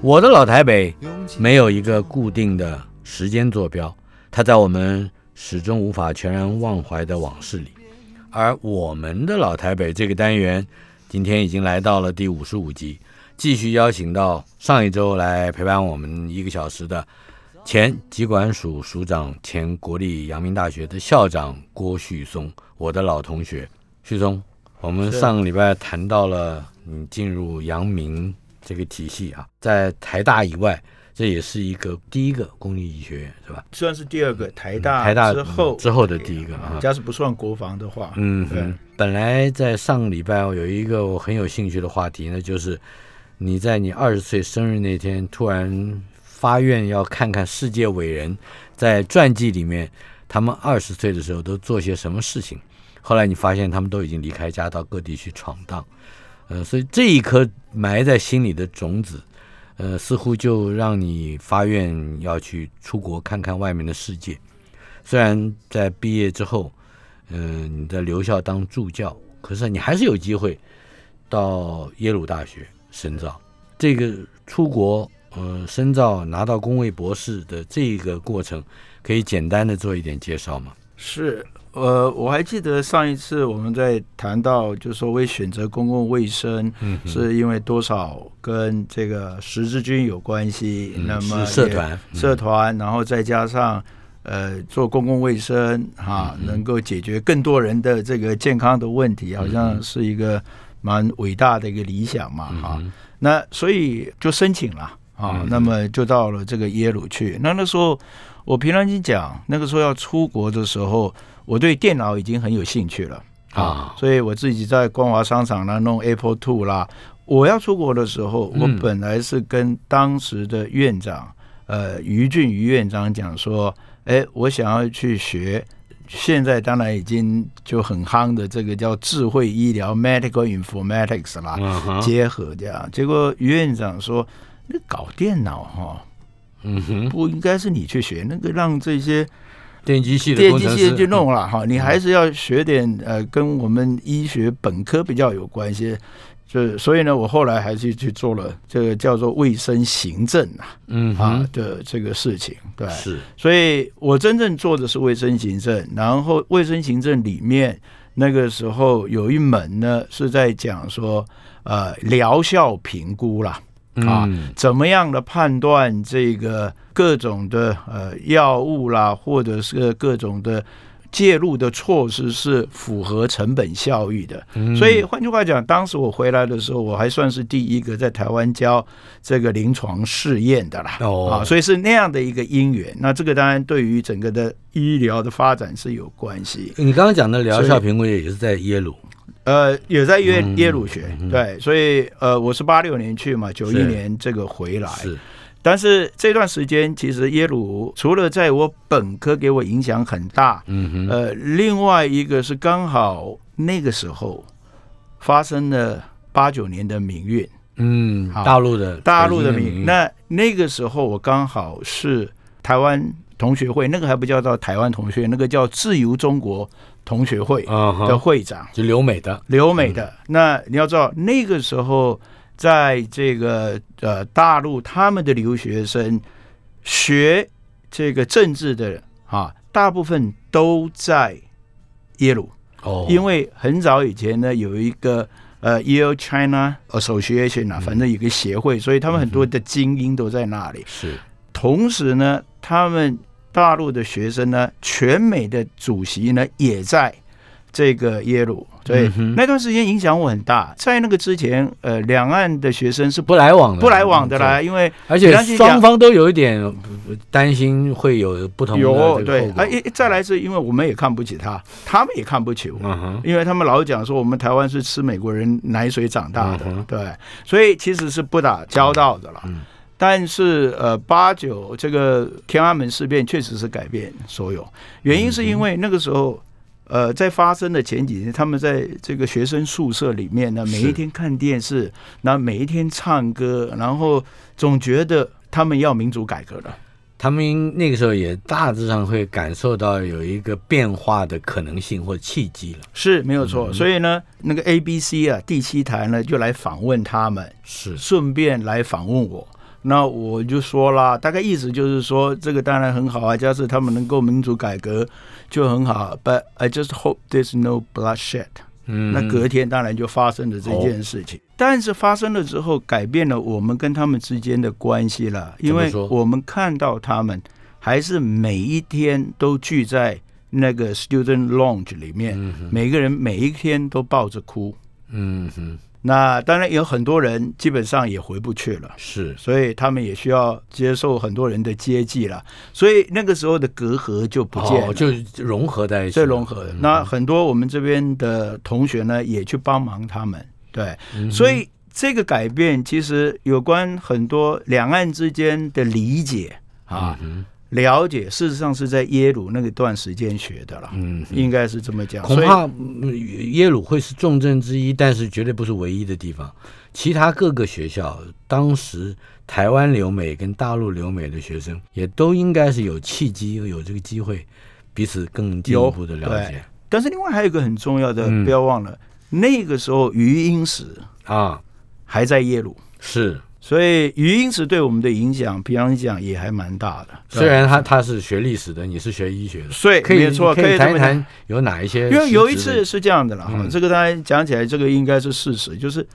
我的老台北没有一个固定的时间坐标，它在我们始终无法全然忘怀的往事里。而我们的老台北这个单元，今天已经来到了第五十五集，继续邀请到上一周来陪伴我们一个小时的前疾管署署长、前国立阳明大学的校长郭旭松，我的老同学旭松。我们上个礼拜谈到了你进入阳明这个体系啊，在台大以外，这也是一个第一个公立医学院，是吧？算是第二个台大，台大之后之后的第一个啊。假使不算国防的话，嗯，对。本来在上个礼拜有一个我很有兴趣的话题呢，就是你在你二十岁生日那天突然发愿要看看世界伟人在传记里面他们二十岁的时候都做些什么事情。后来你发现他们都已经离开家到各地去闯荡，呃，所以这一颗埋在心里的种子，呃，似乎就让你发愿要去出国看看外面的世界。虽然在毕业之后，嗯，你在留校当助教，可是你还是有机会到耶鲁大学深造。这个出国呃深造拿到工位博士的这个过程，可以简单的做一点介绍吗？是。呃，我还记得上一次我们在谈到，就是说为选择公共卫生，是因为多少跟这个十字军有关系。那么社团，社团，然后再加上呃做公共卫生哈，能够解决更多人的这个健康的问题，好像是一个蛮伟大的一个理想嘛哈。那所以就申请了啊，那么就到了这个耶鲁去。那那时候我平常心讲，那个时候要出国的时候。我对电脑已经很有兴趣了啊，所以我自己在光华商场呢弄 Apple Two 啦。我要出国的时候，我本来是跟当时的院长呃于俊于院长讲说，哎，我想要去学，现在当然已经就很夯的这个叫智慧医疗 Medical Informatics 啦，结合这样。结果于院长说，那搞电脑哈，嗯哼，不应该是你去学，那个让这些。电机系的电机系就弄了哈，你还是要学点呃，跟我们医学本科比较有关系。就所以呢，我后来还是去做了这个叫做卫生行政啊，嗯啊的这个事情。对，是。所以我真正做的是卫生行政，然后卫生行政里面那个时候有一门呢是在讲说呃疗效评估啦。啊，怎么样的判断这个各种的呃药物啦，或者是各种的介入的措施是符合成本效益的？所以换句话讲，当时我回来的时候，我还算是第一个在台湾教这个临床试验的啦。哦，啊，所以是那样的一个因缘。那这个当然对于整个的医疗的发展是有关系。你刚刚讲的疗效评估也是在耶鲁。呃，也在耶耶鲁学，对，所以呃，我是八六年去嘛，九一年这个回来，是。但是这段时间，其实耶鲁除了在我本科给我影响很大，嗯哼，呃，另外一个是刚好那个时候发生了八九年的民运，嗯，大陆的大陆的民，那那个时候我刚好是台湾同学会，那个还不叫到台湾同学，那个叫自由中国。同学会的会长。就留美的，留美的。那你要知道，那个时候在这个呃大陆，他们的留学生学这个政治的啊，大部分都在耶鲁哦。因为很早以前呢，有一个呃 Yale China Association 啊，反正有个协会，所以他们很多的精英都在那里。是，同时呢，他们。大陆的学生呢，全美的主席呢也在这个耶鲁，所以嗯哼那段时间影响我很大。在那个之前，呃，两岸的学生是不不来往的，不来往的对啦，因为而且双方都有一点呃担心会有不同的对啊，一再来是因为我们也看不起他，他们也看不起我。嗯，因为他们老讲说我们台湾是吃美国人奶水长大的，嗯对，所以其实是不打交道的了。嗯但是呃，八九这个天安门事变确实是改变所有，原因是因为那个时候。呃，在发生的前几天，他们在这个学生宿舍里面呢，每一天看电视，然后每一天唱歌，然后总觉得他们要民主改革了。他们那个时候也大致上会感受到有一个变化的可能性或契机了。是没有错，所以呢，那个 A B C 啊，第七台呢就来访问他们，是，顺便来访问我。那我就说啦，大概意思就是说，这个当然很好啊，假设他们能够民主改革就很好。But I just hope there's no bloodshed。嗯，那隔天当然就发生了这件事情，但是发生了之后，改变了我们跟他们之间的关系了，因为我们看到他们还是每一天都聚在那个 student lounge 里面，嗯每个人每一天都抱着哭。嗯哼，那当然有很多人基本上也回不去了。是，所以他们也需要接受很多人的接济了，所以那个时候的隔阂就不见了，哦，就融合在一起了，最融合。的。那很多我们这边的同学呢，也去帮忙他们，对，嗯所以这个改变其实有关很多两岸之间的理解啊、嗯了解，事实上是在耶鲁那个段时间学的了，嗯，应该是这么讲。恐怕嗯耶鲁会是重症之一，但是绝对不是唯一的地方。其他各个学校，当时台湾留美跟大陆留美的学生，也都应该是有契机，有这个机会，彼此更进一步的了解但是另外还有一个很重要的，嗯不要忘了，那个时候余英时啊。还在耶鲁。是，所以余英时对我们的影响，比方讲也还蛮大的。虽然他他是学历史的，你是学医学的，所以可以没错，可以谈一谈有哪一些？因为有一次是这样的了哈，嗯这个当然讲起来，这个应该是事实，就是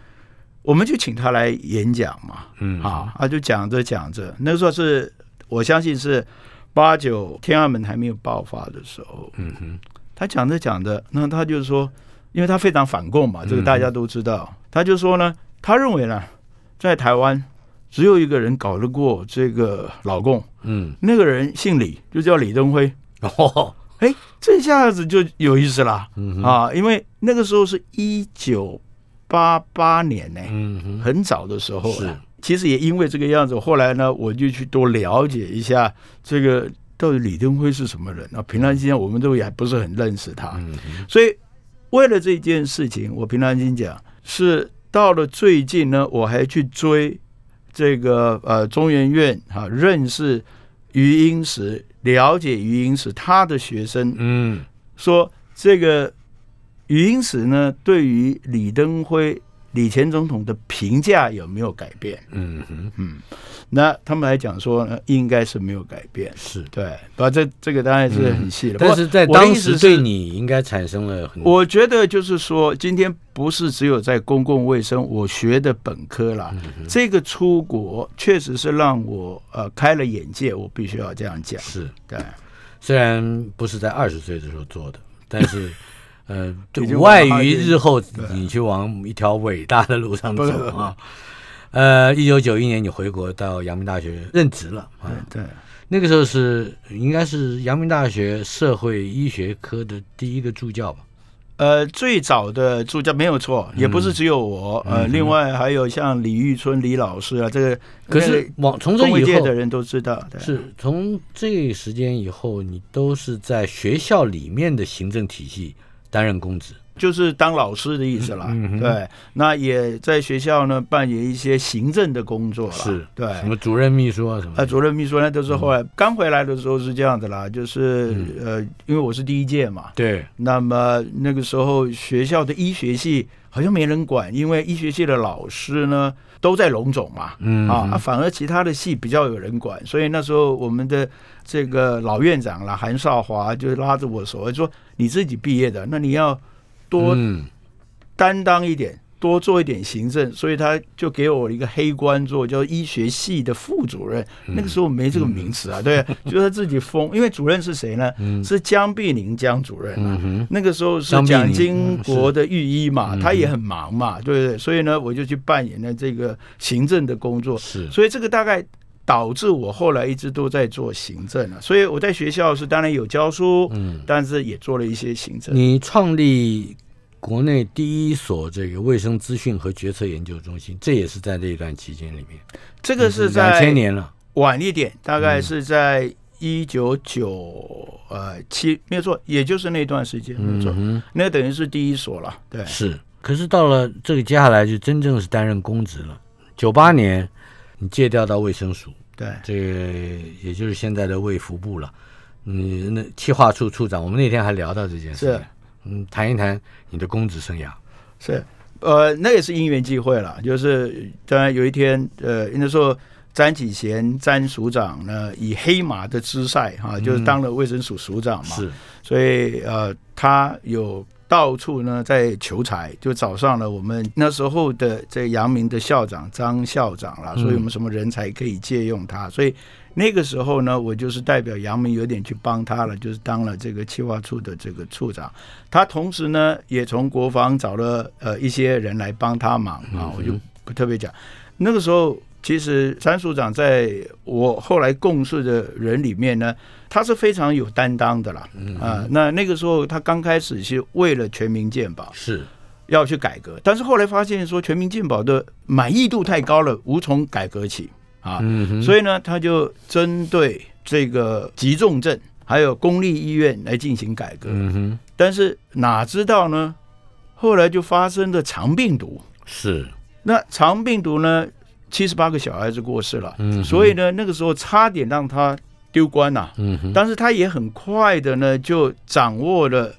我们就请他来演讲嘛，嗯啊，他就讲着讲着，那个时候是我相信是八九天安门还没有爆发的时候，嗯哼，他讲着讲着，那他就说，因为他非常反共嘛，这个大家都知道，他就说呢，他认为呢，在台湾只有一个人搞得过这个老共，嗯，那个人姓李，就叫李登辉。哦，哎，这下子就有意思了、嗯，啊！因为那个时候是一九八八年呢、嗯哼，很早的时候是了。其实也因为这个样子，后来呢，我就去多了解一下这个到底李登辉是什么人啊。平常之间我们都也还不是很认识他，嗯，所以为了这件事情，我平常心讲是到了最近呢，我还去追这个呃中研院啊，认识余英时，了解余英时他的学生。嗯，说这个余英时呢，对于李登辉、李前总统的评价有没有改变？嗯哼，那他们来讲说呢，应该是没有改变。是。对，不，这这个当然是很细了。但是在当时对你应该产生了很我觉得就是说，今天不是只有在公共卫生我学的本科啦，这个出国确实是让我呃开了眼界，我必须要这样讲。是，对，虽然不是在二十岁的时候做的，但是呃，无碍于日后你去往一条伟大的路上走啊。呃，一九九一年你回国到阳明大学任职了啊，对，那个时候是应该是阳明大学社会医学科的第一个助教吧？呃，最早的助教没有错，也不是只有我，呃，另外还有像李玉春李老师啊，这个可是往从这工会以后的人都知道，对。是从这时间以后，你都是在学校里面的行政体系担任公职。就是当老师的意思啦。嗯对，那也在学校呢扮演一些行政的工作了。是对，什么主任秘书啊什么主任秘书那都是后来刚回来的时候是这样的啦，就是、嗯呃，因为我是第一届嘛，对，那么那个时候学校的医学系好像没人管，因为医学系的老师呢都在龙总嘛，嗯。啊，啊反而其他的戏比较有人管，所以那时候我们的这个老院长啦，韩少华就拉着我手说：“你自己毕业的，那你要多嗯。担当一点，多做一点行政，所以他就给我一个黑官做，叫医学系的副主任。那个时候没这个名词啊，对，就是他自己封。因为主任是谁呢？是江碧宁江主任啊。那个时候是蒋经国的御医嘛，他也很忙嘛，对不对？所以呢，我就去扮演了这个行政的工作。是，所以这个大概导致我后来一直都在做行政啊。所以我在学校是当然有教书，嗯，但是也做了一些行政。你创立。国内第一所这个卫生资讯和决策研究中心，这也是在这一段期间里面。这个是在两千年了，晚一点，大概是在一九九呃七，没有错，也就是那段时间，没错，那等于是第一所了。对，是。可是到了这个接下来就真正是担任公职了。九八年你借调到卫生署，对，这个也就是现在的卫福部了。你那企划处处长，我们那天还聊到这件事。嗯，谈一谈你的公职生涯。是，呃，那也是因缘际会了。就是当然有一天，呃，那时候詹启贤詹署长呢，以黑马的姿赛哈，就是当了卫生署署长嘛。是，所以呃，他有到处呢在求财，就找上了我们那时候的这阳明的校长张校长了。所以我们什么人才可以借用他？所以。那个时候呢，我就是代表杨明有点去帮他了，就是当了这个企划处的这个处长。他同时呢，也从国防找了呃一些人来帮他忙啊，我就不特别讲。那个时候，其实詹署长在我后来共事的人里面呢，他是非常有担当的啦。啊，那那个时候他刚开始是为了全民健保是要去改革，但是后来发现说全民健保的满意度太高了，无从改革起。啊，所以呢，他就针对这个急重症还有公立医院来进行改革。嗯哼，但是哪知道呢？后来就发生了肠病毒。是，那肠病毒呢？七十八个小孩子过世了。嗯，所以呢，那个时候差点让他丢官呐。但是他也很快的呢，就掌握了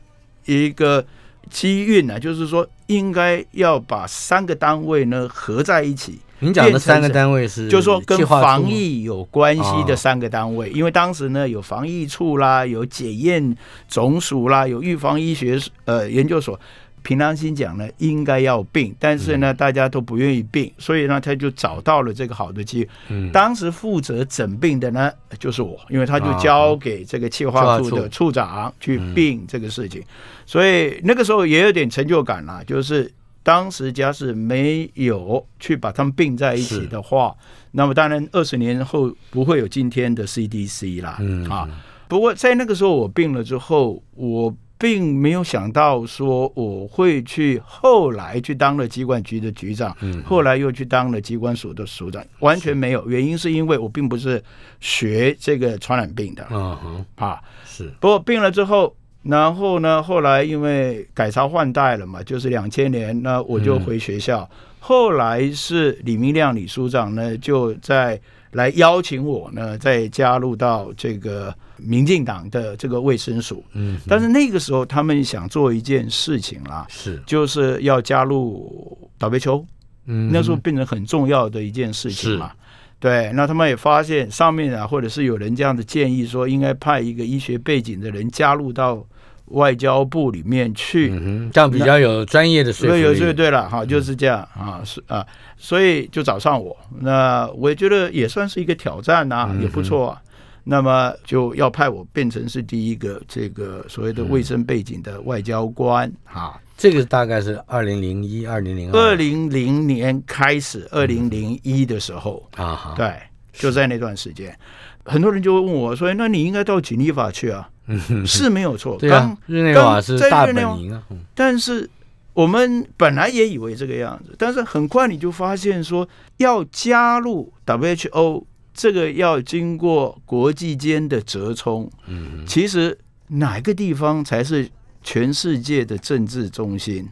一个机运呢，就是说应该要把三个单位呢合在一起。您讲的三个单位是，就是说跟防疫有关系的三个单位，因为当时呢有防疫处啦，有检验总署啦，有预防医学呃研究所。平常心讲呢，应该要并，但是呢大家都不愿意并，所以呢他就找到了这个好的机会。嗯，当时负责整病的呢就是我，因为他就交给这个企划处的处长去并这个事情，所以那个时候也有点成就感啦，就是。当时家是没有去把他们并在一起的话，那么当然二十年后不会有今天的 CDC 啦。嗯啊，不过在那个时候我病了之后，我并没有想到说我会去后来去当了机关局的局长，后来又去当了机关所的署长，完全没有。原因是因为我并不是学这个传染病的。嗯哼啊是，不过病了之后。然后呢？后来因为改朝换代了嘛，就是两千年，那我就回学校。后来是李明亮李署长呢，就在来邀请我呢，再加入到这个民进党的这个卫生署。嗯，但是那个时候他们想做一件事情啦，是就是要加入倒霉球。嗯，那时候变成很重要的一件事情嘛。对，那他们也发现上面啊，或者是有人这样的建议说，应该派一个医学背景的人加入到。外交部里面去，这样比较有专业的说服力。对，对，对了，哈，就是这样啊，是啊，所以就找上我。那我觉得也算是一个挑战呐，也不错。啊。那么就要派我变成是第一个这个所谓的卫生背景的外交官哈。这个大概是二零零一、二零零二零零年开始，二零零一的时候啊，对，就在那段时间，很多人就会问我说：“那你应该到锦立法去啊。” 是没有错，对啊，日内瓦是大本营啊。但是我们本来也以为这个样子，但是很快你就发现说，要加入 WHO，这个要经过国际间的折冲。嗯，其实哪个地方才是全世界的政治中心？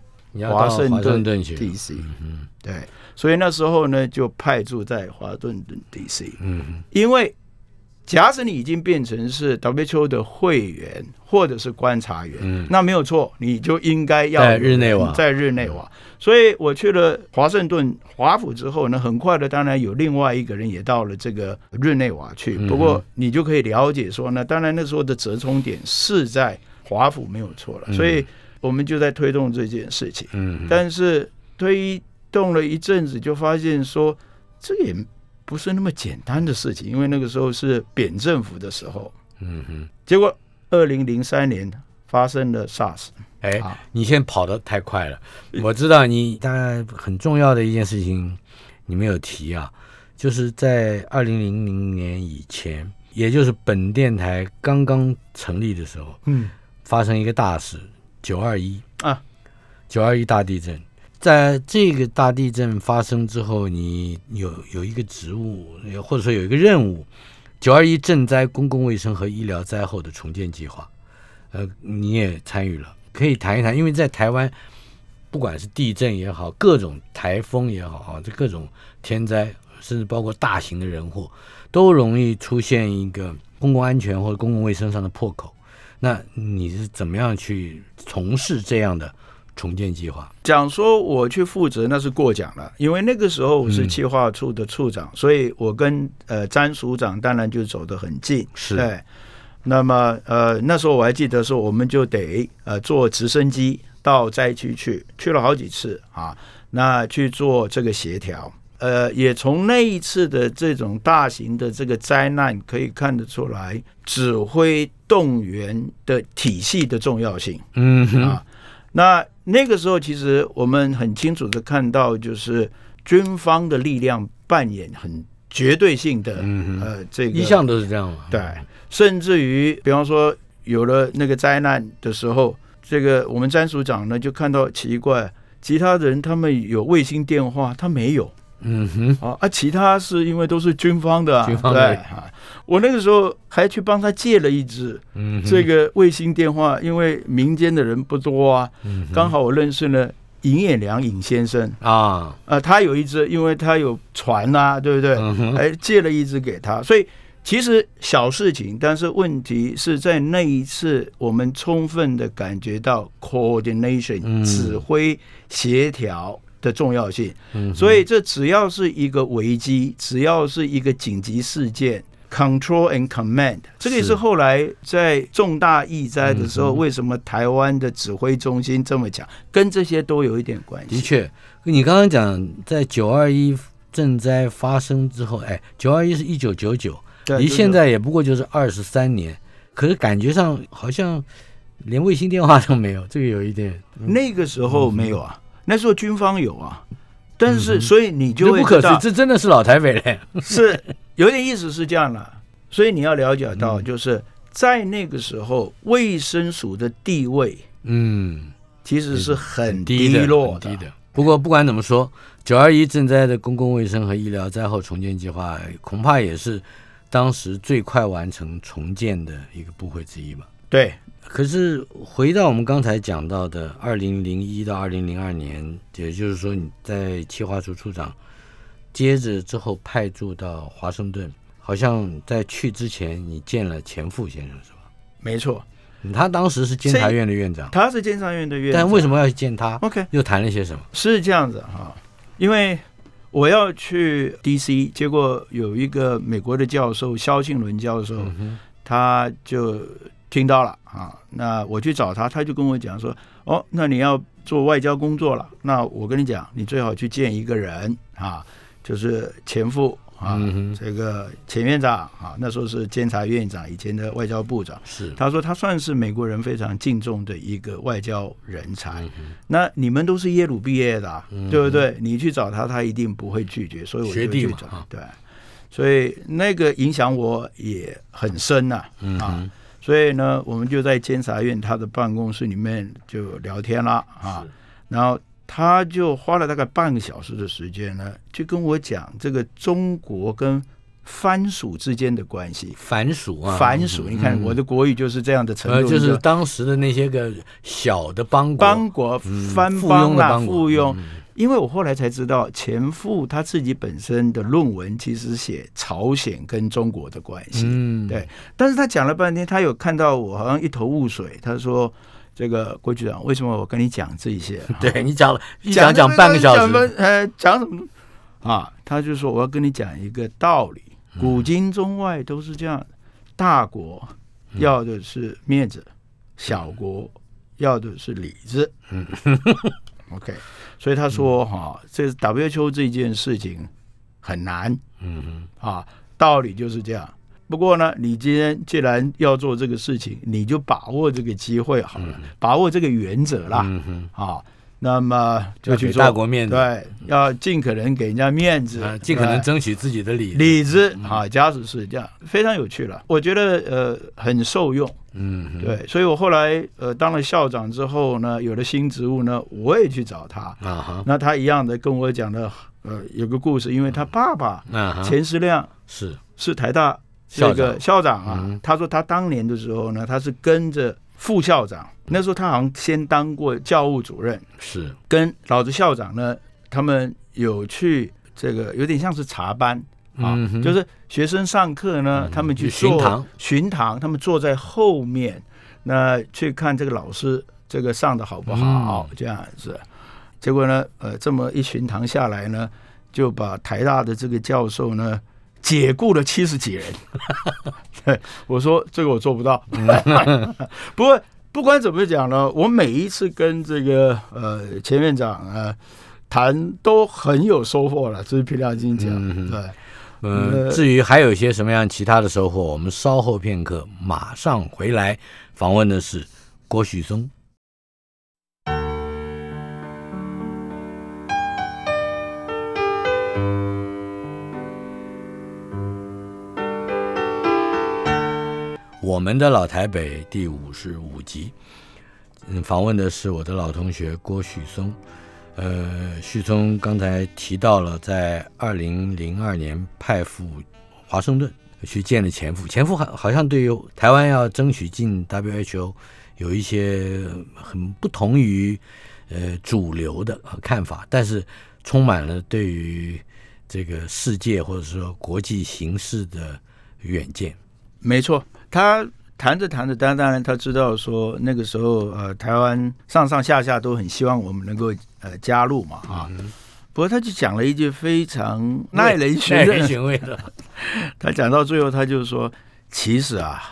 华盛顿 DC。嗯，对，所以那时候呢，就派驻在华盛顿 DC。嗯，因为。假使你已经变成是 WHO 的会员或者是观察员，嗯，那没有错，你就应该要在日内瓦，在日内瓦。所以我去了华盛顿华府之后呢，很快的，当然有另外一个人也到了这个日内瓦去。不过你就可以了解说呢，当然那时候的折冲点是在华府没有错了，所以我们就在推动这件事情。嗯，但是推动了一阵子，就发现说这也不是那么简单的事情，因为那个时候是扁政府的时候。嗯哼，结果二零零三年发生了 SARS，哎啊，你现在跑得太快了。我知道你大概很重要的一件事情，你没有提啊，就是在二零零零年以前，也就是本电台刚刚成立的时候，嗯，发生一个大事——九二一啊，九二一大地震。在这个大地震发生之后，你有有一个职务，或者说有一个任务，九二一赈灾公共卫生和医疗灾后的重建计划，呃，你也参与了，可以谈一谈，因为在台湾，不管是地震也好，各种台风也好啊，这各种天灾，甚至包括大型的人祸，都容易出现一个公共安全或者公共卫生上的破口。那你是怎么样去从事这样的重建计划？讲说我去负责那是过奖了，因为那个时候我是企划处的处长，所以我跟呃詹署长当然就走得很近。是对，那么呃那时候我还记得说，我们就得呃坐直升机到灾区去，去了好几次啊，那去做这个协调。呃，也从那一次的这种大型的这个灾难可以看得出来，指挥动员的体系的重要性。嗯哼，啊。那那个时候，其实我们很清楚的看到，就是军方的力量扮演很绝对性的、呃这个一向都是这样嘛。对，甚至于比方说有了那个灾难的时候，这个我们詹署长呢就看到奇怪，其他人他们有卫星电话，他没有。嗯哼，啊啊！其他是因为都是军方的、啊，军方的。对啊。我那个时候还去帮他借了一支嗯哼，这个卫星电话，因为民间的人不多啊，嗯哼。刚好我认识了尹衍良尹先生，啊，啊，他有一支，因为他有船啊，对不对？嗯哼，哎，借了一支给他，所以其实小事情，但是问题是在那一次，我们充分的感觉到 coordination、嗯。指挥协调的重要性。嗯所以这只要是一个危机，只要是一个紧急事件。Control and command，这个也是是后来在重大疫灾的时候，为什么台湾的指挥中心这么强，跟这些都有一点关系。的确，你刚刚讲在九二一震灾发生之后，哎，九二一是一九九九，对，离现在也不过就是二十三年，可是感觉上好像连卫星电话都没有，这个有一点那个时候没有啊，那时候军方有啊，但是嗯所以你就这不可思议，会知这真的是老台北嘞。是有点意思是这样的，所以你要了解到，嗯就是在那个时候，卫生署的地位嗯，其实是很低的，落很低的。不过不管怎么说，九二一赈灾的公共卫生和医疗灾后重建计划，恐怕也是当时最快完成重建的一个部会之一吧。对，可是回到我们刚才讲到的二零零一到二零零二年，也就是说你在企划处处长，接着之后派驻到华盛顿，好像在去之前你见了钱富先生是吧？没错，他当时是监察院的院长，他是监察院的院长，但为什么要去见他？？OK，又谈了些什么？是这样子哈，因为我要去 DC，结果有一个美国的教授肖庆伦教授，嗯，他就听到了啊，那我去找他，他就跟我讲说，哦，那你要做外交工作了，那我跟你讲，你最好去见一个人啊，就是前副啊，嗯这个前院长啊，那时候是监察院长，以前的外交部长。是，他说他算是美国人非常敬重的一个外交人才。嗯那你们都是耶鲁毕业的啊、嗯对不对？你去找他，他一定不会拒绝，所以我学就去找。对，所以那个影响我也很深呐、啊。所以呢，我们就在监察院他的办公室里面就聊天了啊。然后他就花了大概半个小时的时间呢，就跟我讲这个中国跟藩属之间的关系。藩属啊，藩属，嗯你看我的国语就是这样的程度，呃，就是当时的那些个小的邦国，邦国嗯藩附邦啦，庸的邦国附庸。嗯因为我后来才知道，钱复他自己本身的论文其实写朝鲜跟中国的关系，嗯，对但是他讲了半天，他有看到我好像一头雾水，他说：“这个郭局长，为什么我跟你讲这些？对你讲了一讲讲半个小讲时，呃，讲什么啊？他就说我要跟你讲一个道理，嗯古今中外都是这样，大国嗯要的是面子，小国要的是里子。嗯 OK，所以他说哈，这 WHO 这件事情很难嗯啊，道理就是这样。不过呢，你今天既然要做这个事情，你就把握这个机会好了，把握这个原则，啦嗯哼，啊。那么就去大国面子，对，要尽可能给人家面子啊，，尽可能争取自己的理由，理子啊，家属是这样，非常有趣了。我觉得呃很受用，嗯，对，所以我后来呃当了校长之后呢，有了新职务呢，我也去找他。啊哈，那他一样的跟我讲的呃有个故事，因为他爸爸钱思亮是，是台大校这个校长啊嗯，他说他当年的时候呢，他是跟着副校长，那时候他好像先当过教务主任，是，跟老子校长呢，他们有去这个有点像是查班啊，嗯就是学生上课呢，嗯他们去去巡堂。巡堂，他们坐在后面，那去看这个老师这个上的好不好，嗯。这样子。结果呢，呃，这么一巡堂下来呢，就把台大的这个教授呢解雇了七十几人。对，我说这个我做不到。不过不管怎么讲呢，我每一次跟这个呃前院长啊谈都很有收获了，这是凭良心讲。嗯对，嗯，呃至于还有一些什么样其他的收获，我们稍后片刻马上回来访问的是郭旭松。我们的老台北第五十五集，嗯，访问的是我的老同学郭旭松。呃，旭松刚才提到了，在二零零二年派赴华盛顿去见了前夫，前夫好好像对于台湾要争取进 WHO 有一些很不同于呃主流的看法，但是充满了对于这个世界或者说国际形势的远见。没错，他谈着谈着，当当然他知道说那个时候呃台湾上上下下都很希望我们能够呃加入嘛啊。不过他就讲了一句非常耐人寻 耐味的，他讲到最后，他就说：“其实啊，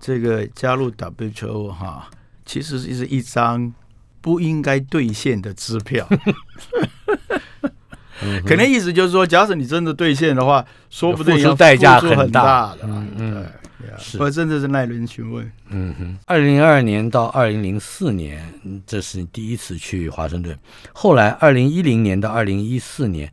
这个加入 WTO 哈，其实是一张不应该兑现的支票。嗯可能意思就是说，假使你真的兑现的话，说不定付出要代价很很大的。嗯嗯是我真的是耐人寻味。嗯哼，二零零二年到二零零四年，嗯这是你第一次去华盛顿。后来二零一零年到二零一四年，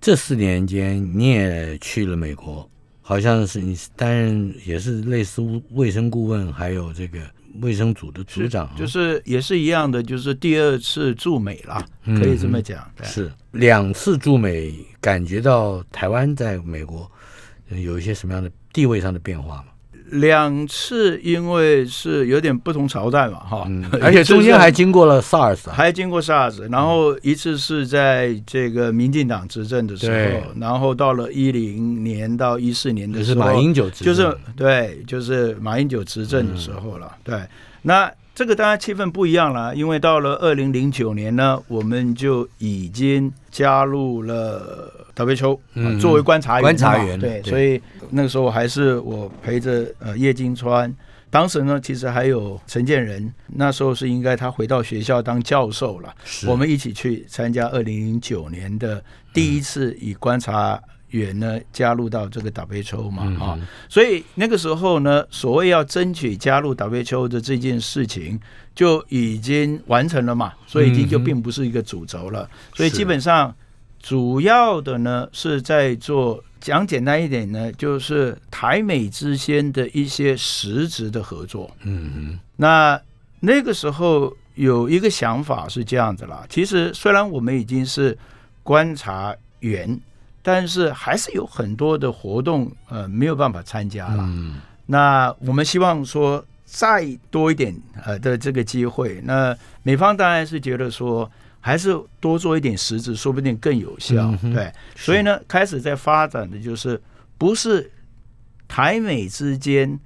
这四年间你也去了美国，好像是你担任也是类似卫生顾问，还有这个卫生组的组长，就是也是一样的，就是第二次驻美了，嗯可以这么讲。是两次驻美，感觉到台湾在美国呃有一些什么样的地位上的变化吗？两次因为是有点不同朝代嘛，哈、嗯，而且中间还经过了 SARS 啊，还经过 SARS，然后一次是在这个民进党执政的时对。候，然后到了一零年到一四年的时候，马英九执政，就是对，就是马英九执政的时候了。对，那这个当然气氛不一样了，因为到了二零零九年呢，我们就已经加入了 WHO，、嗯作为观察员嘛，观察员对，对所以那个时候还是我陪着呃叶金川。当时呢，其实还有陈建仁，那时候是应该他回到学校当教授了。我们一起去参加二零零九年的第一次以观察员呢加入到这个 WHO 嘛嗯啊、所以那个时候呢，所谓要争取加入 WHO 的这件事情就已经完成了嘛，所以已经就并不是一个主轴了。所以基本上主要的呢是在做。讲简单一点呢，就是台美之间的一些实质的合作。嗯嗯，那那个时候有一个想法是这样子啦，其实虽然我们已经是观察员，但是还是有很多的活动呃没有办法参加了。嗯那我们希望说再多一点呃的这个机会，那美方当然是觉得说。还是多做一点实质，说不定更有效。嗯对，所以呢，开始在发展的就是不是台美之间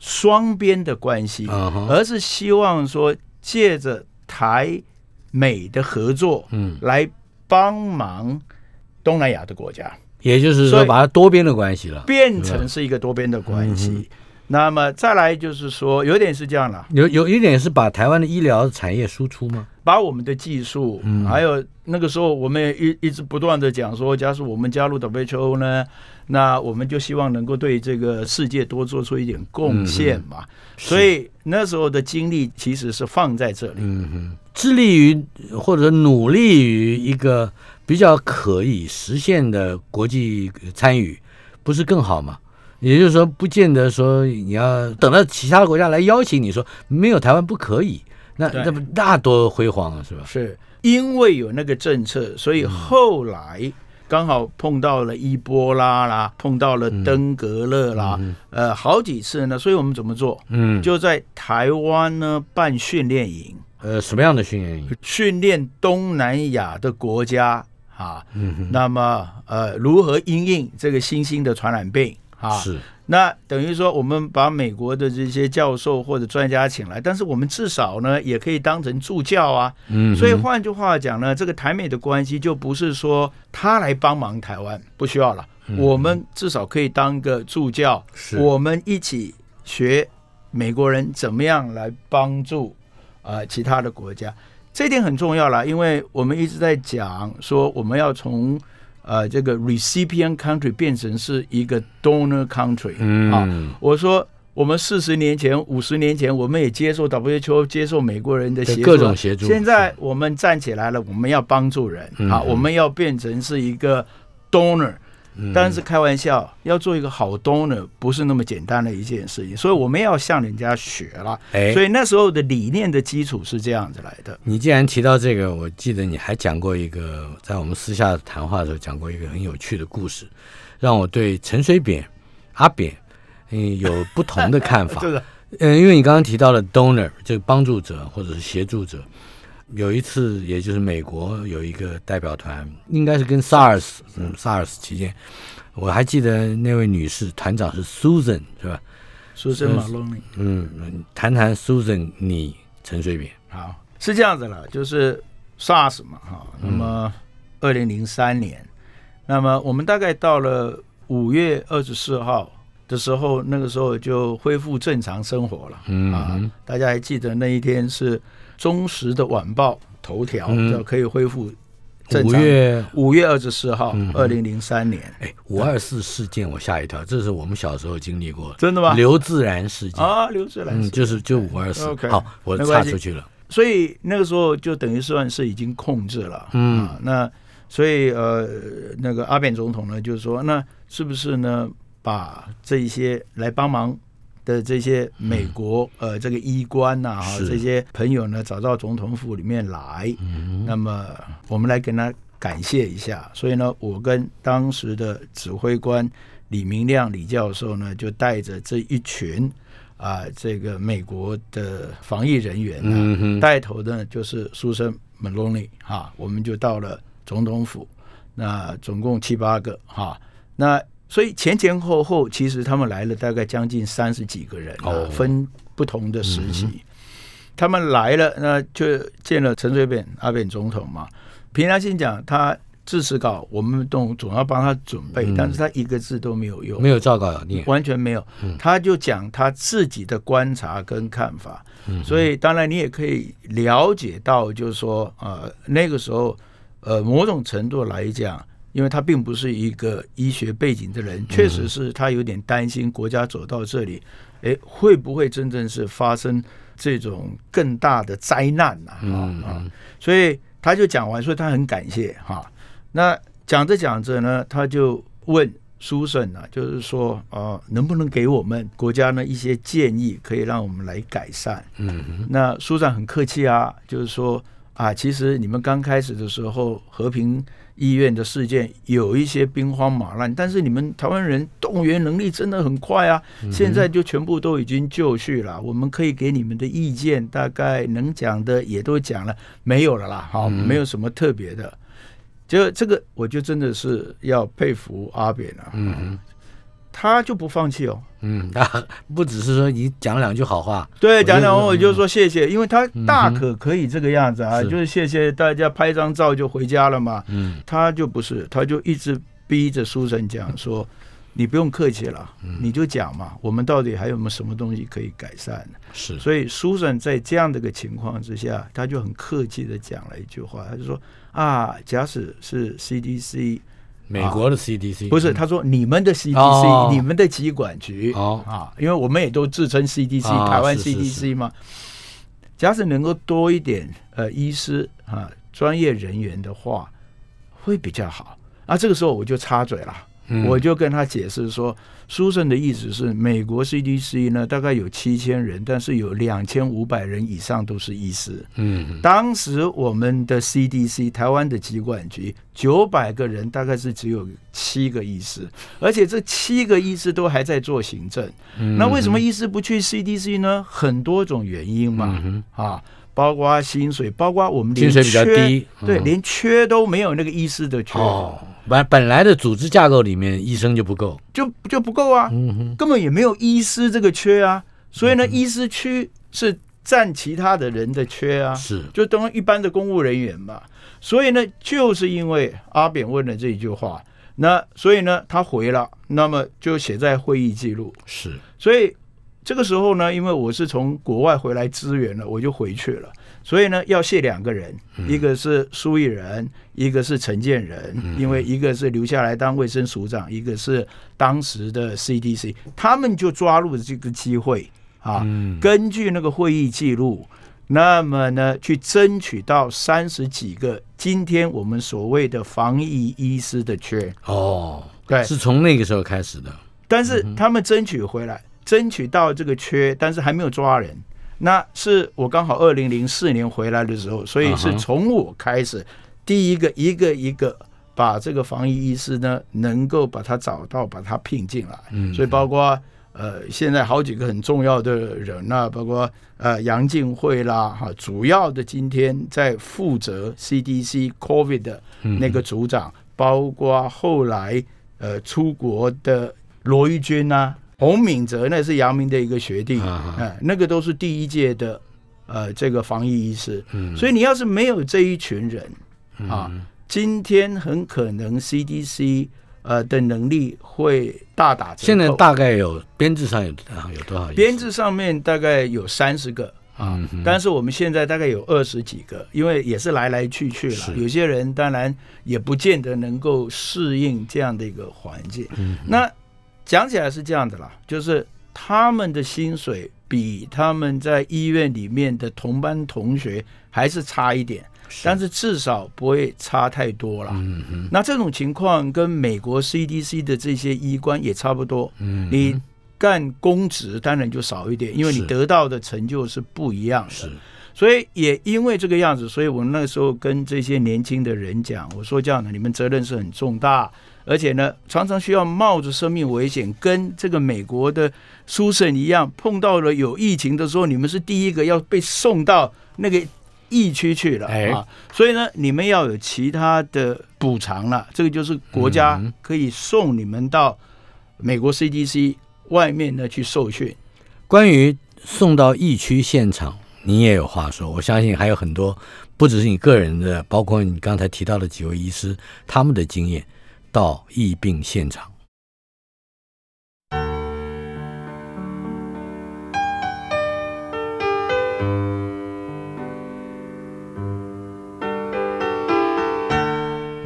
双边的关系，嗯而是希望说借着台美的合作，嗯，来帮忙东南亚的国家，也就是说把它多边的关系了，变成是一个多边的关系。嗯那么再来就是说，有点是这样了，有有一点是把台湾的医疗产业输出吗？把我们的技术，嗯还有那个时候我们也一一直不断的讲说，假如我们加入 WHO 呢，那我们就希望能够对这个世界多做出一点贡献嗯嘛。所以那时候的精力其实是放在这里。嗯哼，致力于或者努力于一个比较可以实现的国际参与，不是更好吗？也就是说，不见得说你要等到其他的国家来邀请你说没有台湾不可以，那那不那多辉煌啊，是吧？是因为有那个政策，所以后来刚好碰到了伊波拉啦，碰到了登革热啦，呃，好几次呢。所以我们怎么做？嗯，就在台湾呢办训练营，呃什么样的训练营？训练东南亚的国家啊，嗯，那么呃如何因应这个新兴的传染病？啊？是，那等于说，我们把美国的这些教授或者专家请来，但是我们至少呢，也可以当成助教啊。嗯，所以换句话讲呢，这个台美的关系就不是说他来帮忙台湾，不需要了，我们至少可以当个助教，是。我们一起学美国人怎么样来帮助啊、呃其他的国家，这一点很重要啦，因为我们一直在讲说我们要从呃这个 recipient country 变成是一个 donor country 啊，嗯，我说。我们四十年前、五十年前，我们也接受 WHO 接受美国人的协助，各种协助现在我们站起来了，我们要帮助人、啊，我们要变成是一个 donor。但是开玩笑，要做一个好 donor 不是那么简单的一件事情，所以我们要向人家学了。哎，所以那时候的理念的基础是这样子来的。你既然提到这个，我记得你还讲过一个，在我们私下谈话的时候讲过一个很有趣的故事，让我对陈水扁、阿扁，嗯，有不同的看法。这 个嗯，因为你刚刚提到了 donor 这个帮助者或者是协助者，有一次也就是美国有一个代表团，应该是跟 SARS 嗯 SARS 期间，我还记得那位女士团长是 Susan 是吧？苏生马龙嗯，嗯谈谈 Susan 你陈水扁。好是这样子了，就是 SARS 嘛哈，那么二零零三年，那么我们大概到了五月二十四号。的时候，那个时候就恢复正常生活了。嗯啊，大家还记得那一天是中时的晚报头条，嗯叫可以恢复正常。五月五月二十四号嗯，二零零三年，哎，五二四事件我吓一跳，这是我们小时候经历过。真的吗？刘自然事件，啊，刘自然嗯，是，就是就五二四。好，我岔出去了。所以那个时候就等于算是已经控制了。嗯啊，那所以呃，那个阿扁总统呢，就是说，那是不是呢，把这一些来帮忙的这些美国、呃这个医官呐、哈这些朋友呢，找到总统府里面来，嗯。那么我们来跟他感谢一下。所以呢，我跟当时的指挥官李明亮李教授呢，就带着这一群啊、这个美国的防疫人员带头的呢就是苏珊 Maloney 哈，我们就到了总统府，那总共七八个哈，那所以前前后后其实他们来了大概将近三十几个人、啊，哦。分不同的时期。他们来了，那就见了陈水扁阿扁总统嘛。平常心讲，他致辞稿我们都总要帮他准备，嗯。但是他一个字都没有用，没有照稿念。完全没有，他就讲他自己的观察跟看法，所以当然你也可以了解到，就是说，呃，那个时候，呃，某种程度来讲，因为他并不是一个医学背景的人，确实是他有点担心国家走到这里，诶，会不会真正是发生这种更大的灾难呐、啊？所以他就讲完，所以他很感谢哈、那讲着讲着呢，他就问苏沈啊，就是说啊、呃能不能给我们国家呢一些建议，可以让我们来改善？嗯，那苏长很客气啊，就是说啊，其实你们刚开始的时候，和平医院的事件有一些兵荒马乱，但是你们台湾人动员能力真的很快啊，现在就全部都已经就绪了。我们可以给你们的意见，大概能讲的也都讲了，没有了啦，好，没有什么特别的。就这个，我就真的是要佩服阿扁啊，嗯哼，他就不放弃哦。嗯，他不只是说你讲两句好话，对，讲两句我就说谢谢，因为他大可可以这个样子啊，是就是谢谢大家拍张照就回家了嘛。嗯。他就不是，他就一直逼着苏神讲说，你不用客气了，嗯。你就讲嘛，我们到底还有没有什么东西可以改善？是，所以苏珊在这样的一个情况之下，他就很客气的讲了一句话，他就说啊，假使是 CDC，美国的 CDC 不是，他说你们的 CDC，、哦你们的疾管局哦啊，因为我们也都自称 CDC，、啊台湾 CDC 嘛。假使能够多一点呃医师啊专业人员的话，会比较好。啊，这个时候我就插嘴了。嗯。我就跟他解释说，书生的意思是，美国 CDC 呢大概有七千人，但是有两千五百人以上都是医师。嗯。当时我们的 CDC 台湾的疾管局九百个人，大概是只有七个医师，而且这七个医师都还在做行政。嗯。那为什么医师不去 CDC 呢？很多种原因嘛，啊，包括薪水，包括我们连薪水比较低。对，嗯。连缺都没有那个医师的缺。哦，本本来的组织架构里面医生就不够，就就不够啊，嗯，根本也没有医师这个缺啊，所以呢，医师区是占其他的人的缺啊，是。就等于一般的公务人员嘛。所以呢，就是因为阿扁问了这一句话，那所以呢，他回了，那么就写在会议记录。是，所以这个时候呢，因为我是从国外回来支援了，我就回去了。所以呢，要谢两个人，一个是苏益仁，一个是陈建仁，因为一个是留下来当卫生署长，一个是当时的 CDC，他们就抓住了这个机会啊，嗯。根据那个会议记录，那么呢，去争取到三十几个今天我们所谓的防疫医师的缺，哦，对，是从那个时候开始的，但是他们争取回来，争取到这个缺，但是还没有抓人。那是我刚好二零零四年回来的时候，所以是从我开始，第一个一个一个把这个防疫医师呢，能够把他找到，把他聘进来。嗯。所以包括呃，现在好几个很重要的人啊包括呃杨静慧啦，哈，主要的今天在负责 CDC COVID 的那个组长，包括后来呃出国的罗玉军呐、洪敏哲那是阳明的一个学弟，啊哎、那个都是第一届的呃这个防疫医师，嗯。所以你要是没有这一群人啊，今天很可能 CDC 呃的能力会大打折扣。现在大概有编制上有啊有多少？编制上面大概有三十个啊，但是我们现在大概有二十几个，因为也是来来去去了，是。有些人当然也不见得能够适应这样的一个环境。嗯那讲起来是这样的啦，就是他们的薪水比他们在医院里面的同班同学还是差一点，但是至少不会差太多了。嗯哼。那这种情况跟美国 CDC 的这些医官也差不多，嗯你干公职当然就少一点，因为你得到的成就是不一样的。是。所以也因为这个样子，所以我那时候跟这些年轻的人讲，我说这样的，你们责任是很重大，而且呢，常常需要冒着生命危险，跟这个美国的苏省一样，碰到了有疫情的时候，你们是第一个要被送到那个疫区去了哎啊。所以呢，你们要有其他的补偿了，这个就是国家嗯可以送你们到美国 CDC 外面呢去受训。关于送到疫区现场，你也有话说。我相信还有很多，不只是你个人的，包括你刚才提到的几位医师他们的经验到疫病现场。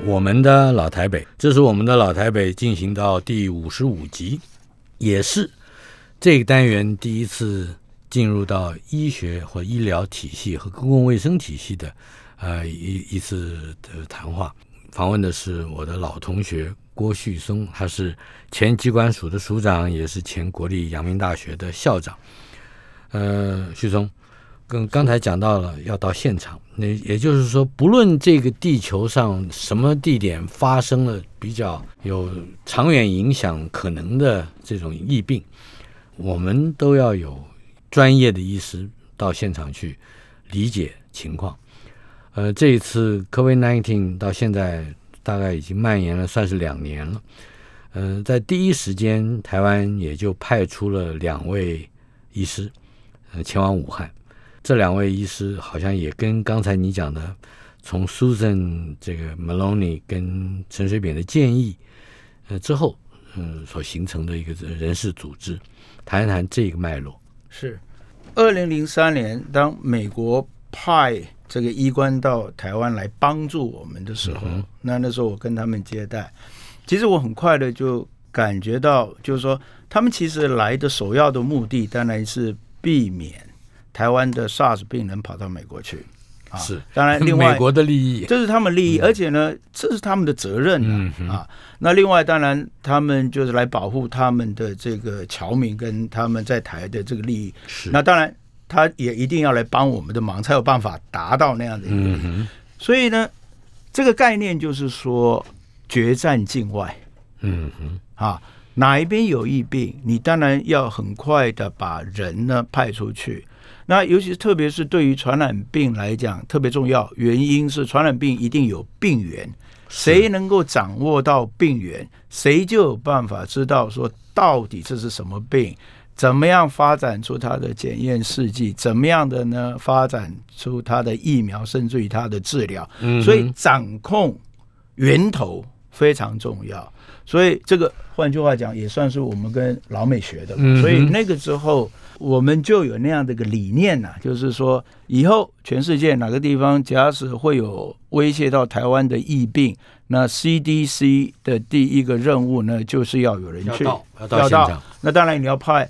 我们的老台北，这是我们的老台北进行到第五十五集，也是这个单元第一次进入到医学或医疗体系和公共卫生体系的呃一一次的谈话。访问的是我的老同学郭旭松，他是前机关署的署长，也是前国立阳明大学的校长。呃，旭松，跟刚才讲到了要到现场，那也就是说，不论这个地球上什么地点发生了比较有长远影响可能的这种疫病，我们都要有专业的医师到现场去理解情况。呃，这一次 COVID-19 到现在大概已经蔓延了，算是两年了。呃，在第一时间，台湾也就派出了两位医师，呃，前往武汉。这两位医师好像也跟刚才你讲的，从 Susan 这个 Maloney 跟陈水扁的建议，呃之后，嗯所形成的一个人事组织，谈一谈这个脉络。是，二零零三年，当美国派这个医官到台湾来帮助我们的时候，那那时候我跟他们接待，其实我很快的就感觉到，就是说他们其实来的首要的目的，当然是避免台湾的 SARS 病人跑到美国去。啊，是，当然，另外美国的利益，这是他们利益，而且呢，这是他们的责任啊。那另外，当然，他们就是来保护他们的这个侨民跟他们在台的这个利益。是，那当然，他也一定要来帮我们的忙，才有办法达到那样的一个。所以呢，这个概念就是说，决战境外。嗯哼，啊，哪一边有疫病，你当然要很快的把人呢派出去。那尤其是特别是对于传染病来讲特别重要，原因是传染病一定有病源，谁能够掌握到病源，谁就有办法知道说到底这是什么病，怎么样发展出它的检验试剂，怎么样的呢发展出它的疫苗，甚至于它的治疗。所以掌控源头非常重要。所以这个换句话讲，也算是我们跟老美学的。所以那个之后。我们就有那样的一个理念呐，就是说，以后全世界哪个地方假使会有威胁到台湾的疫病，那 CDC 的第一个任务呢，就是要有人去要到，那当然你要派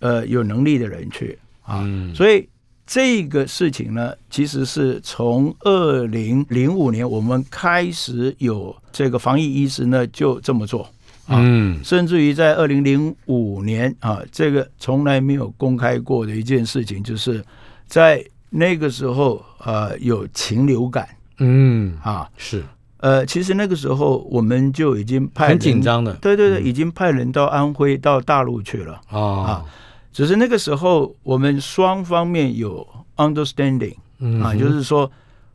呃有能力的人去啊。所以这个事情呢，其实是从二零零五年我们开始有这个防疫医师呢，就这么做。嗯，甚至于在二零零五年啊，这个从来没有公开过的一件事情，就是在那个时候呃有禽流感，嗯啊是，呃其实那个时候我们就已经派很紧张的，对对对，已经派人到安徽到大陆去了啊，只是那个时候我们双方面有 understanding 啊，就是说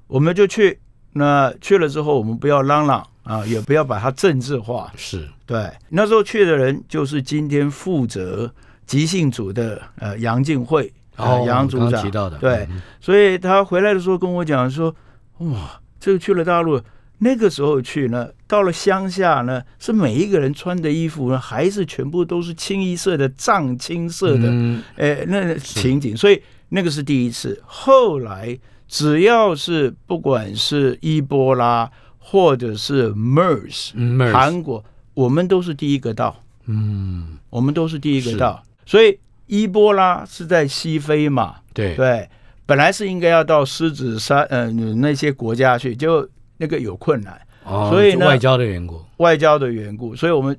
我们就去，那去了之后我们不要嚷嚷。啊，也不要把它政治化。是对，那时候去的人就是今天负责即兴组的呃杨静慧啊，杨组长提到的。对，所以他回来的时候跟我讲说，哇，这个去了大陆，那个时候去呢，到了乡下呢，是每一个人穿的衣服呢，还是全部都是清一色的藏青色的，哎，那情景，所以那个是第一次。后来只要是不管是伊波拉。或者是 MERS，韩国，我们都是第一个到，嗯，我们都是第一个到，所以伊波拉是在西非嘛，对。对，本来是应该要到狮子山，呃，那些国家去，就那个有困难，所以呢，外交的缘故，外交的缘故，所以我们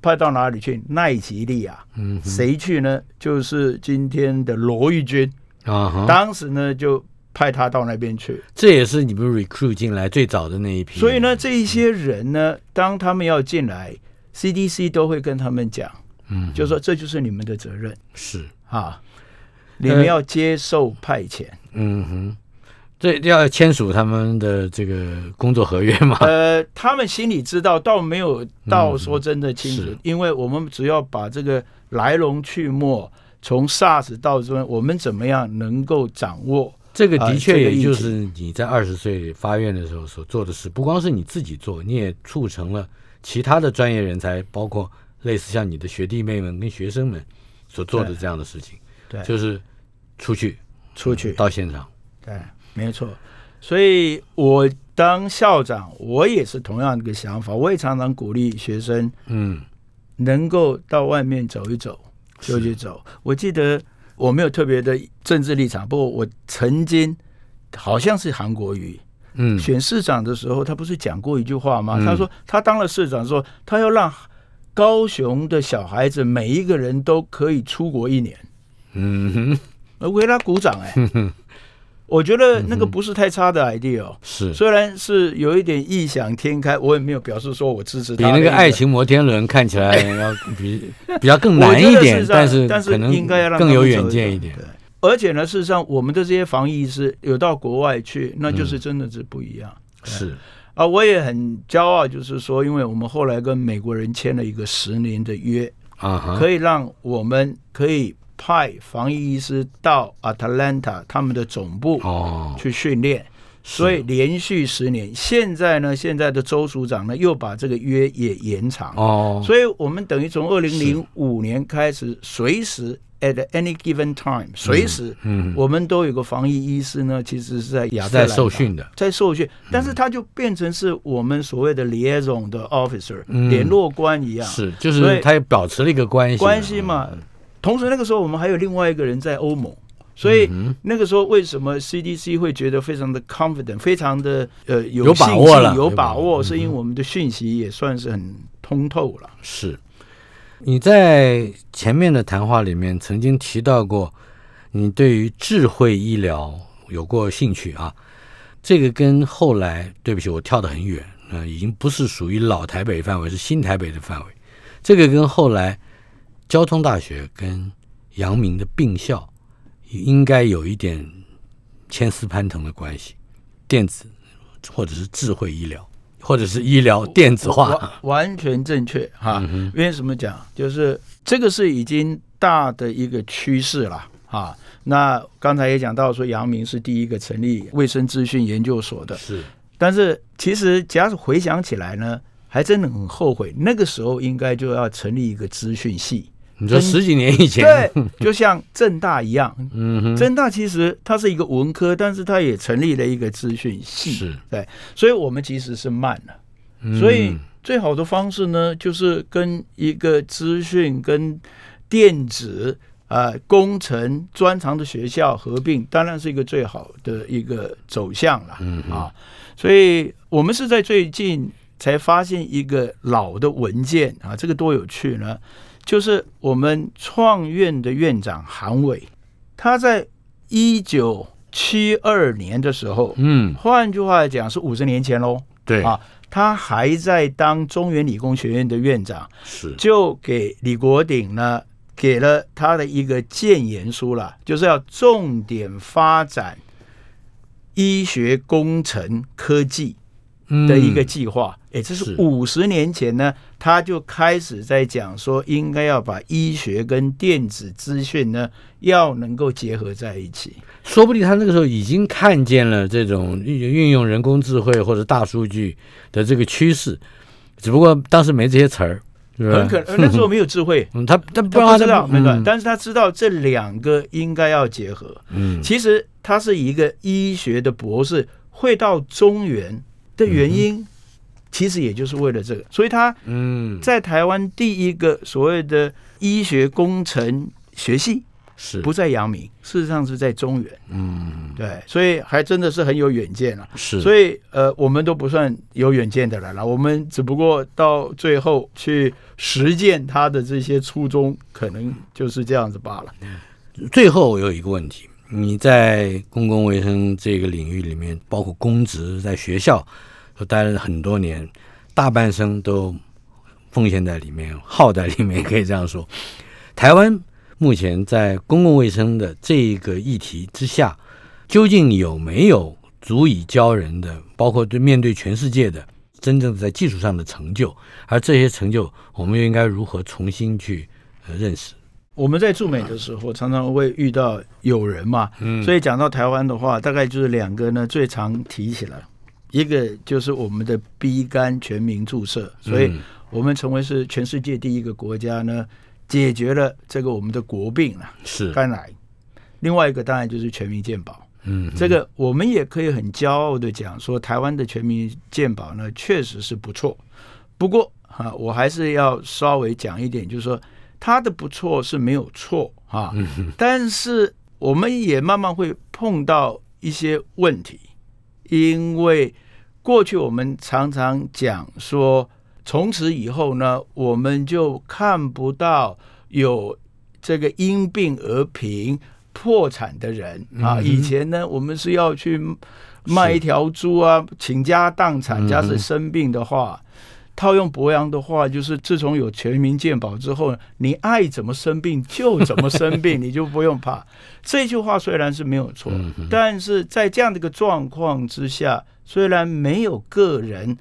派到哪里去？奈及利亚，嗯，谁去呢？就是今天的罗玉军啊，当时呢就。派他到那边去，这也是你们 recruit 进来最早的那一批。所以呢，这一些人呢，当他们要进来，CDC 都会跟他们讲，嗯，就说这就是你们的责任，是啊，你们要接受派遣。嗯哼，这要签署他们的这个工作合约吗？呃，他们心里知道，倒没有到说真的清楚，因为我们只要把这个来龙去脉，从 SARS 到这，我们怎么样能够掌握。这个的确也就是你在二十岁发愿的时候所做的事，不光是你自己做，你也促成了其他的专业人才，包括类似像你的学弟妹们跟学生们所做的这样的事情。对，就是出去，出去到现场。对，没错。所以我当校长，我也是同样的一个想法，我也常常鼓励学生，嗯，能够到外面走一走，就去走。我记得。我没有特别的政治立场，不过我曾经好像是韩国瑜，嗯，选市长的时候，他不是讲过一句话吗？他说他当了市长，说他要让高雄的小孩子每一个人都可以出国一年，嗯哼，为他鼓掌哎。我觉得那个不是太差的 idea 哦，是虽然是有一点异想天开，我也没有表示说我支持。比那个爱情摩天轮看起来 要比比较更难一点，但是但是应该要让更有远见一点。对，而且呢，事实上我们的这些防疫是有到国外去，那就是真的是不一样。是啊，我也很骄傲，就是说，因为我们后来跟美国人签了一个十年的约啊，可以让我们可以。派防疫医师到 Atlanta 他们的总部哦去训练，所以连续十年。现在呢，现在的周署长呢又把这个约也延长。哦，所以我们等于从二零零五年开始，随时 at any given time，随时，嗯，我们都有个防疫医师呢，其实是在亚特在受训的，在受训，但是他就变成是我们所谓的 liaison 的 officer，、嗯联络官一样。是，就是他也保持了一个关系，关系嘛。同时那个时候我们还有另外一个人在欧盟，所以嗯那个时候为什么 CDC 会觉得非常的 confident，非常的呃有有把握了有有把握是因为我们的讯息也算是很通透了。是。你在前面的谈话里面曾经提到过，你对于智慧医疗有过兴趣啊。这个跟后来，对不起，我跳得很远，呃，已经不是属于老台北范围，是新台北的范围。这个跟后来交通大学跟阳明的并校应该有一点牵丝攀藤的关系，电子或者是智慧医疗，或者是医疗电子化。完完全正确哈。嗯因为什么讲？就是这个是已经大的一个趋势了哈。那刚才也讲到说，阳明是第一个成立卫生资讯研究所的，是，但是其实假如回想起来呢，还真的很后悔，那个时候应该就要成立一个资讯系。你说十几年以前，对，就像正大一样，嗯哼，正大其实它是一个文科，但是它也成立了一个资讯系。是，对，所以我们其实是慢了。嗯所以最好的方式呢，就是跟一个资讯跟电子啊、呃工程专长的学校合并，当然是一个最好的一个走向了。嗯啊，所以我们是在最近才发现一个老的文件啊，这个多有趣呢！就是我们创院的院长韩伟，他在一九七二年的时候，嗯，换句话来讲是五十年前喽。对，啊，他还在当中原理工学院的院长，是，就给李国鼎呢给了他的一个建言书了，就是要重点发展医学工程科技的一个计划。诶，这是五十年前呢，他就开始在讲说，应该要把医学跟电子资讯呢要能够结合在一起。说不定他那个时候已经看见了这种运运用人工智慧或者大数据的这个趋势，只不过当时没这些词儿？很可能那时候没有智慧，嗯，他他不知道，没错，嗯但是他知道这两个应该要结合。嗯其实他是一个医学的博士，会到中原的原因，其实也就是为了这个，所以他嗯。在台湾第一个所谓的医学工程学系是。不在阳明，事实上是在中原。嗯。对，所以还真的是很有远见了。是，所以呃，我们都不算有远见的人了，我们只不过到最后去实践他的这些初衷，可能就是这样子罢了。最后我有一个问题，你在公共卫生这个领域里面，包括公职，在学校都待了很多年，大半生都奉献在里面，耗在里面，可以这样说。台湾目前在公共卫生的这一个议题之下，究竟有没有足以教人的，包括对面对全世界的真正在技术上的成就？而这些成就，我们又应该如何重新去呃认识？我们在驻美的时候，常常会遇到友人嘛，嗯所以讲到台湾的话，大概就是两个呢最常提起来，一个就是我们的 B 肝全民注射，所以嗯我们成为是全世界第一个国家呢，解决了这个我们的国病啊是。肝癌。另外一个当然就是全民健保，嗯这个我们也可以很骄傲的讲说，台湾的全民健保呢确实是不错。不过啊、我还是要稍微讲一点，就是说它的不错是没有错啊、但是我们也慢慢会碰到一些问题，因为过去我们常常讲说，从此以后呢，我们就看不到有这个因病而贫。破产的人啊，以前呢，我们是要去卖一条猪啊，倾家荡产。假使生病的话，套用博洋的话，就是自从有全民健保之后，你爱怎么生病就怎么生病，你就不用怕。这句话虽然是没有错，但是在这样的一个状况之下，虽然没有个人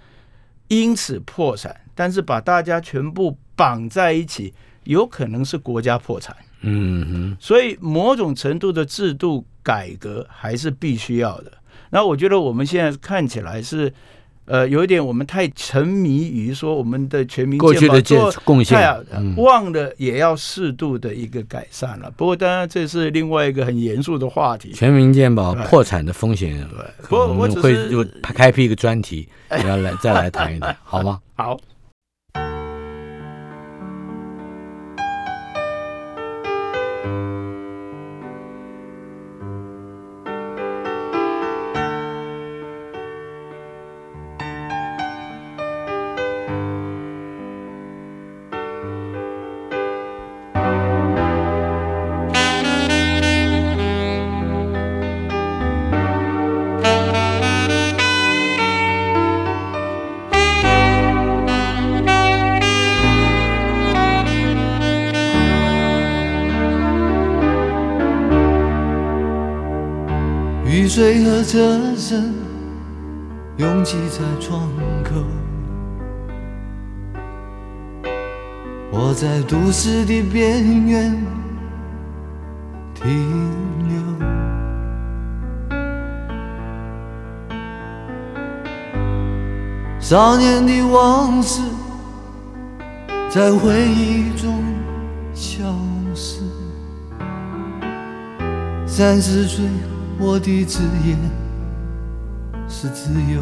因此破产，但是把大家全部绑在一起，有可能是国家破产。嗯哼，所以某种程度的制度改革还是必须要的。那我觉得我们现在看起来是。呃，有一点，我们太沉迷于说我们的全民过去的做贡献，忘了也要适度的一个改善了。不过，当然这是另外一个很严肃的话题。全民健保破产的风险，对不过我们会就开辟一个专题，要来再来谈一谈，好吗？好。挤在窗口，我在都市的边缘停留。少年的往事在回忆中消失，三十岁。我的职业是自由，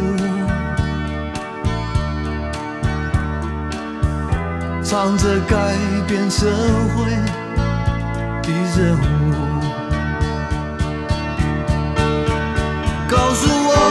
唱着改变社会的任务，告诉我。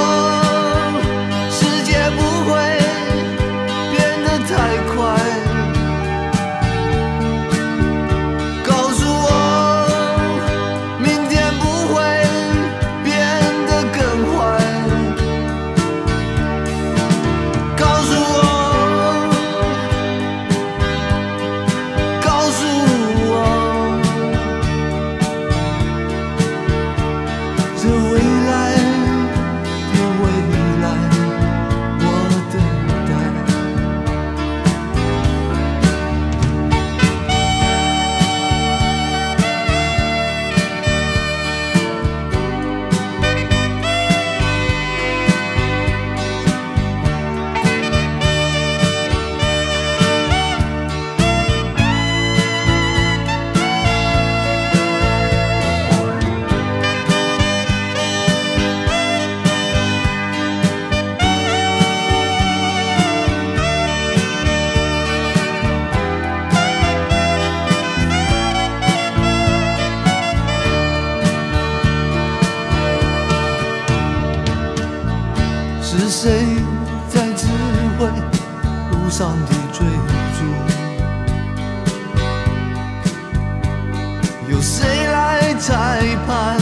是谁在指挥路上的追逐有谁来裁判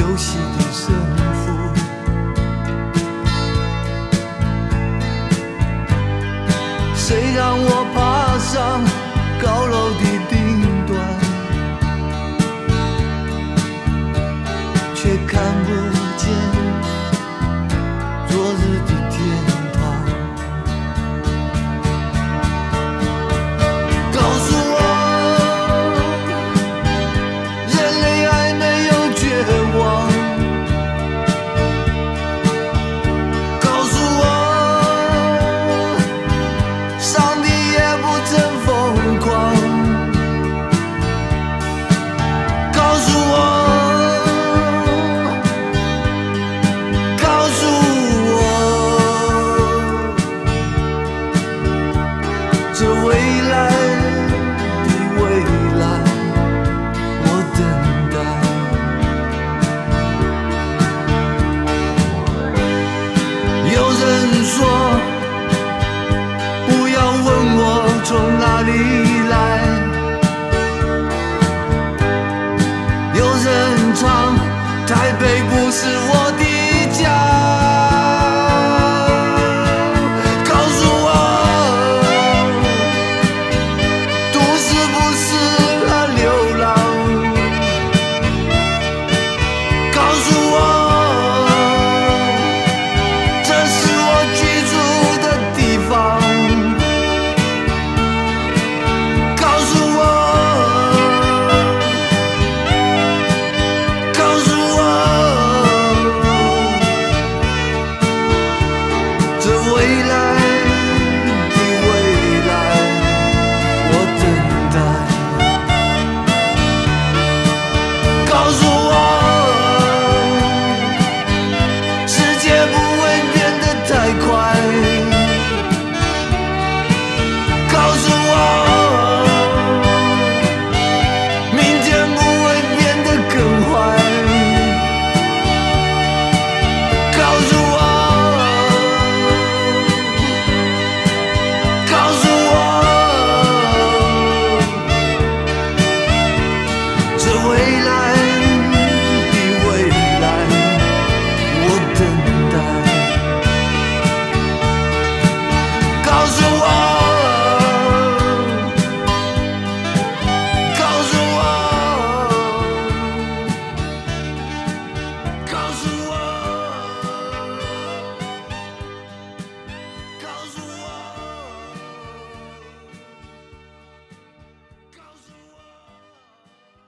游戏的胜负谁让我爬上高楼的